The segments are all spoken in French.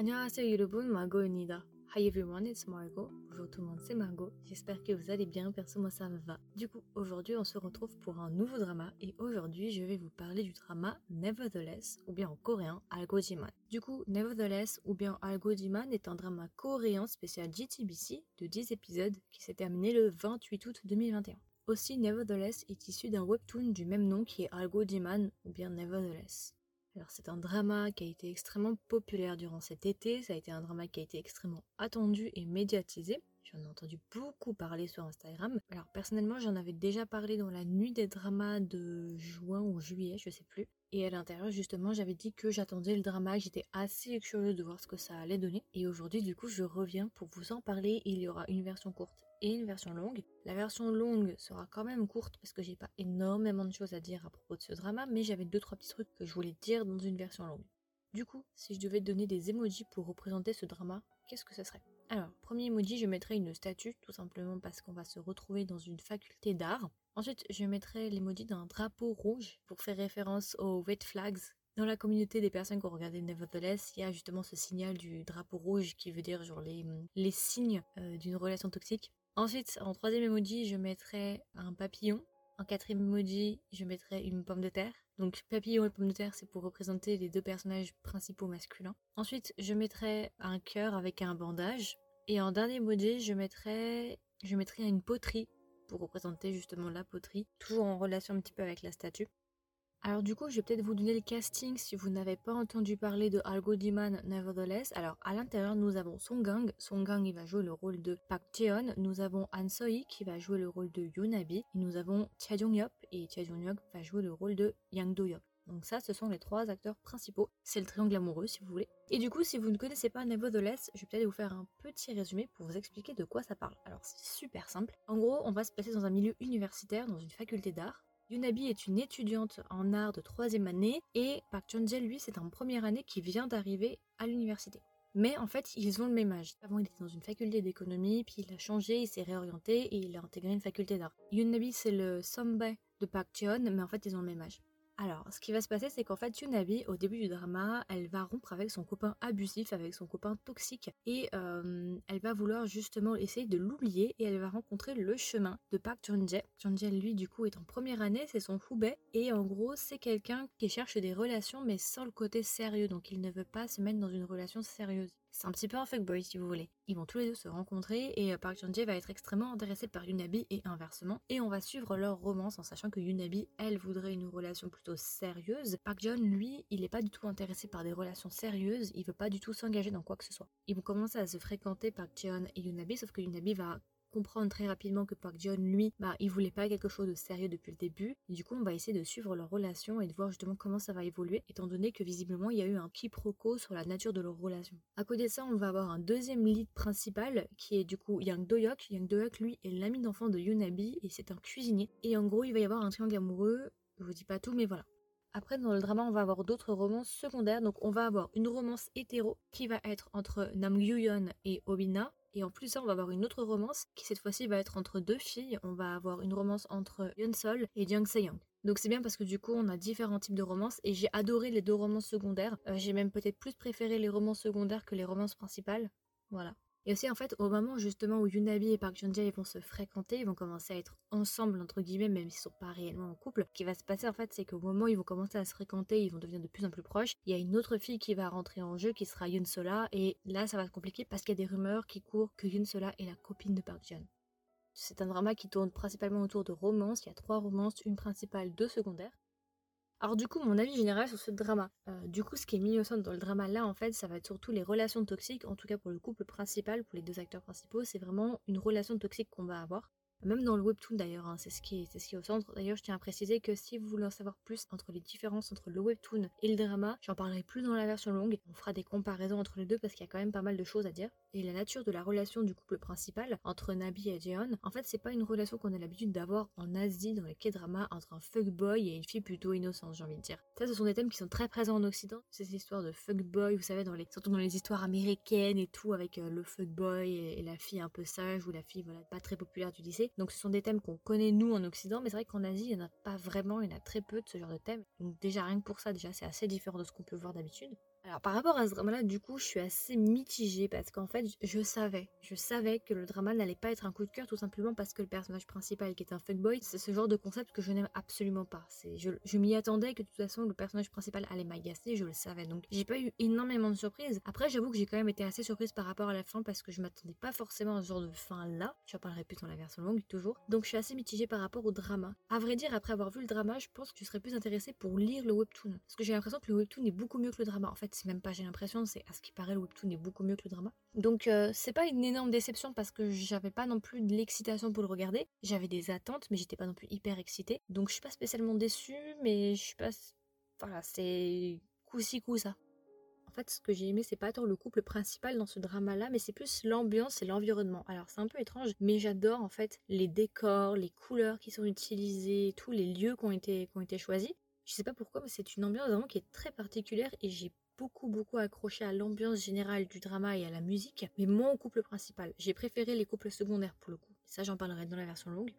안녕하세요 여러분, Margot입니다. Hi everyone, it's Margot. Bonjour tout le monde, c'est Margot. J'espère que vous allez bien, perso moi ça va. Du coup, aujourd'hui on se retrouve pour un nouveau drama et aujourd'hui je vais vous parler du drama Nevertheless ou bien en coréen Algojiman. Du coup, Nevertheless ou bien Algojiman est un drama coréen spécial GTBC de 10 épisodes qui s'est terminé le 28 août 2021. Aussi, Nevertheless est issu d'un webtoon du même nom qui est Algojiman ou bien Nevertheless. Alors c'est un drama qui a été extrêmement populaire durant cet été, ça a été un drama qui a été extrêmement attendu et médiatisé. J'en ai entendu beaucoup parler sur Instagram. Alors personnellement j'en avais déjà parlé dans la nuit des dramas de juin ou juillet, je sais plus. Et à l'intérieur justement j'avais dit que j'attendais le drama, j'étais assez curieuse de voir ce que ça allait donner. Et aujourd'hui du coup je reviens pour vous en parler. Il y aura une version courte et une version longue. La version longue sera quand même courte parce que j'ai pas énormément de choses à dire à propos de ce drama, mais j'avais deux trois petits trucs que je voulais dire dans une version longue. Du coup, si je devais donner des emojis pour représenter ce drama, qu'est-ce que ce serait? Alors, premier emoji, je mettrais une statue, tout simplement parce qu'on va se retrouver dans une faculté d'art. Ensuite, je mettrais l'emoji d'un drapeau rouge pour faire référence aux red flags. Dans la communauté des personnes qui ont regardé Nevertheless, il y a justement ce signal du drapeau rouge qui veut dire genre les, les signes euh, d'une relation toxique. Ensuite, en troisième emoji, je mettrai un papillon. En quatrième emoji, je mettrai une pomme de terre. Donc papillon et pomme de terre, c'est pour représenter les deux personnages principaux masculins. Ensuite, je mettrai un cœur avec un bandage. Et en dernier emoji, je mettrai, je mettrai une poterie pour représenter justement la poterie, toujours en relation un petit peu avec la statue. Alors du coup, je vais peut-être vous donner le casting si vous n'avez pas entendu parler de Algo Diman Nevertheless. Alors à l'intérieur, nous avons Song Gang. Song Gang, il va jouer le rôle de Park Jeon. Nous avons Han Soi qui va jouer le rôle de Yonabi. Et nous avons Cha Jong Yop et Cha Jong Yop va jouer le rôle de Yang Do Yop. Donc ça, ce sont les trois acteurs principaux. C'est le triangle amoureux, si vous voulez. Et du coup, si vous ne connaissez pas Nevertheless, je vais peut-être vous faire un petit résumé pour vous expliquer de quoi ça parle. Alors, c'est super simple. En gros, on va se placer dans un milieu universitaire, dans une faculté d'art. Yunabi est une étudiante en art de troisième année et Park Chun-jae, lui, c'est en première année qui vient d'arriver à l'université. Mais en fait, ils ont le même âge. Avant, il était dans une faculté d'économie, puis il a changé, il s'est réorienté et il a intégré une faculté d'art. Yunabi, c'est le Sambay de Park Cheon, mais en fait, ils ont le même âge. Alors, ce qui va se passer, c'est qu'en fait, Yunabi, au début du drama, elle va rompre avec son copain abusif, avec son copain toxique, et euh, elle va vouloir justement essayer de l'oublier, et elle va rencontrer le chemin de Park Chun-jae. Chun-jae, lui, du coup, est en première année, c'est son Hubei, et en gros, c'est quelqu'un qui cherche des relations, mais sans le côté sérieux, donc il ne veut pas se mettre dans une relation sérieuse. C'est un petit peu un fuckboy si vous voulez. Ils vont tous les deux se rencontrer et euh, Park Chan-jae va être extrêmement intéressé par Yunabi et inversement. Et on va suivre leur romance en sachant que Yunabi, elle, voudrait une relation plutôt sérieuse. Park John, lui, il n'est pas du tout intéressé par des relations sérieuses, il veut pas du tout s'engager dans quoi que ce soit. Ils vont commencer à se fréquenter Park Jeon et Yunabi, sauf que Yunabi va comprendre très rapidement que Park John, lui, bah, il voulait pas quelque chose de sérieux depuis le début. Et du coup, on va essayer de suivre leur relation et de voir justement comment ça va évoluer, étant donné que visiblement, il y a eu un quiproquo sur la nature de leur relation. À côté de ça, on va avoir un deuxième lead principal qui est du coup Yang Doyok. Yang Doyok, lui, est l'ami d'enfant de Yunabi et c'est un cuisinier. Et en gros, il va y avoir un triangle amoureux. Je vous dis pas tout, mais voilà. Après, dans le drama, on va avoir d'autres romances secondaires. Donc, on va avoir une romance hétéro qui va être entre Nam Yuyeon et Obina. Et en plus ça, on va avoir une autre romance qui cette fois-ci va être entre deux filles. On va avoir une romance entre Yeon Sol et Jung Se-young. Donc c'est bien parce que du coup on a différents types de romances et j'ai adoré les deux romances secondaires. Euh, j'ai même peut-être plus préféré les romances secondaires que les romances principales. Voilà. Et aussi en fait au moment justement où Yunabi et Park Jeon-jae vont se fréquenter, ils vont commencer à être ensemble entre guillemets même s'ils sont pas réellement en couple. Ce qui va se passer en fait c'est qu'au moment où ils vont commencer à se fréquenter, ils vont devenir de plus en plus proches. Il y a une autre fille qui va rentrer en jeu qui sera Yoon Sola et là ça va se compliquer parce qu'il y a des rumeurs qui courent que Yoon Sola est la copine de Park Jeon. C'est un drama qui tourne principalement autour de romances. Il y a trois romances, une principale, deux secondaires. Alors du coup, mon avis général sur ce drama. Euh, du coup, ce qui est mis dans le drama là, en fait, ça va être surtout les relations toxiques, en tout cas pour le couple principal, pour les deux acteurs principaux, c'est vraiment une relation toxique qu'on va avoir. Même dans le webtoon d'ailleurs, hein, c'est ce, qui est, au centre. D'ailleurs, je tiens à préciser que si vous voulez en savoir plus entre les différences entre le webtoon et le drama, j'en parlerai plus dans la version longue. On fera des comparaisons entre les deux parce qu'il y a quand même pas mal de choses à dire. Et la nature de la relation du couple principal entre Nabi et Jeon, en fait, c'est pas une relation qu'on a l'habitude d'avoir en Asie dans les K-dramas entre un fuckboy et une fille plutôt innocente, j'ai envie de dire. Ça, ce sont des thèmes qui sont très présents en Occident. Ces histoires de fuckboy, vous savez, surtout dans les histoires américaines et tout, avec euh, le fuckboy et, et la fille un peu sage ou la fille, pas très populaire du lycée. Donc ce sont des thèmes qu'on connaît nous en Occident, mais c'est vrai qu'en Asie, il n'y en a pas vraiment, il y en a très peu de ce genre de thèmes. Donc déjà rien que pour ça, déjà c'est assez différent de ce qu'on peut voir d'habitude. Alors par rapport à ce drama-là, du coup, je suis assez mitigée parce qu'en fait, je savais, je savais que le drama n'allait pas être un coup de cœur tout simplement parce que le personnage principal, qui est un fuckboy, c'est ce genre de concept que je n'aime absolument pas. C'est, je, m'y attendais que de toute façon le personnage principal allait m'agacer, je le savais. Donc j'ai pas eu énormément de surprises. Après, j'avoue que j'ai quand même été assez surprise par rapport à la fin parce que je m'attendais pas forcément à ce genre de fin là. Je parlerai plus dans la version longue toujours. Donc je suis assez mitigée par rapport au drama. À vrai dire, après avoir vu le drama, je pense que je serais plus intéressée pour lire le webtoon parce que j'ai l'impression que le webtoon est beaucoup mieux que le drama. En fait, c'est même pas j'ai l'impression, c'est à ce qui paraît le webtoon est beaucoup mieux que le drama. Donc euh, c'est pas une énorme déception parce que j'avais pas non plus de l'excitation pour le regarder. J'avais des attentes, mais j'étais pas non plus hyper excitée. Donc je suis pas spécialement déçue, mais je suis pas. Voilà, c'est coup-ci coup ça. En fait, ce que j'ai aimé, c'est pas tant le couple principal dans ce drama-là, mais c'est plus l'ambiance et l'environnement. Alors, c'est un peu étrange, mais j'adore en fait les décors, les couleurs qui sont utilisées, tous les lieux qui ont été, qui ont été choisis. Je sais pas pourquoi, mais c'est une ambiance vraiment qui est très particulière et j'ai beaucoup beaucoup accroché à l'ambiance générale du drama et à la musique, mais moins au couple principal. J'ai préféré les couples secondaires pour le coup. Ça, j'en parlerai dans la version longue.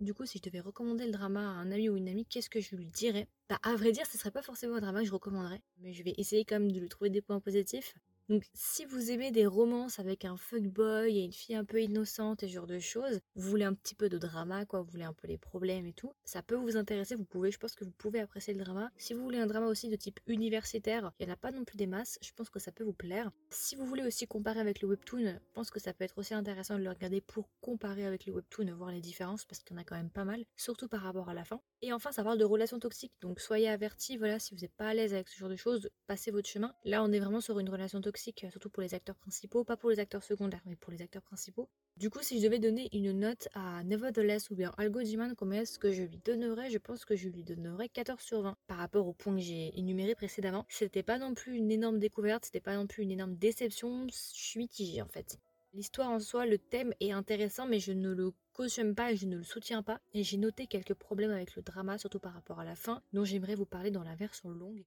Du coup, si je devais recommander le drama à un ami ou une amie, qu'est-ce que je lui dirais? Bah, à vrai dire, ce serait pas forcément un drama que je recommanderais, mais je vais essayer quand même de lui trouver des points positifs. Donc si vous aimez des romances avec un fuckboy et une fille un peu innocente et ce genre de choses, vous voulez un petit peu de drama, quoi, vous voulez un peu les problèmes et tout, ça peut vous intéresser, vous pouvez, je pense que vous pouvez apprécier le drama. Si vous voulez un drama aussi de type universitaire, il n'y en a pas non plus des masses, je pense que ça peut vous plaire. Si vous voulez aussi comparer avec le webtoon, je pense que ça peut être aussi intéressant de le regarder pour comparer avec le webtoon, voir les différences, parce qu'il y en a quand même pas mal, surtout par rapport à la fin. Et enfin, ça parle de relations toxiques, donc soyez avertis, voilà, si vous n'êtes pas à l'aise avec ce genre de choses, passez votre chemin. Là, on est vraiment sur une relation toxique euh, surtout pour les acteurs principaux, pas pour les acteurs secondaires, mais pour les acteurs principaux. Du coup, si je devais donner une note à Nevertheless ou bien Algo Jiman, combien est-ce que je lui donnerais? Je pense que je lui donnerais 14 sur 20 par rapport au point que j'ai énuméré précédemment. C'était pas non plus une énorme découverte, c'était pas non plus une énorme déception, je suis mitigée en fait. L'histoire en soi, le thème est intéressant, mais je ne le cautionne pas et je ne le soutiens pas. Et j'ai noté quelques problèmes avec le drama, surtout par rapport à la fin, dont j'aimerais vous parler dans la version longue.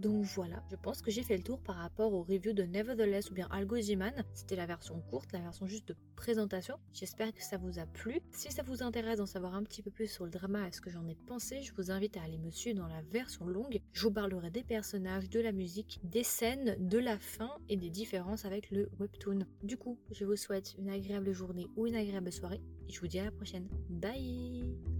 Donc voilà, je pense que j'ai fait le tour par rapport au review de Nevertheless ou bien Algo C'était la version courte, la version juste de présentation. J'espère que ça vous a plu. Si ça vous intéresse d'en savoir un petit peu plus sur le drama et ce que j'en ai pensé, je vous invite à aller me suivre dans la version longue. Je vous parlerai des personnages, de la musique, des scènes, de la fin et des différences avec le webtoon. Du coup, je vous souhaite une agréable journée ou une agréable soirée et je vous dis à la prochaine. Bye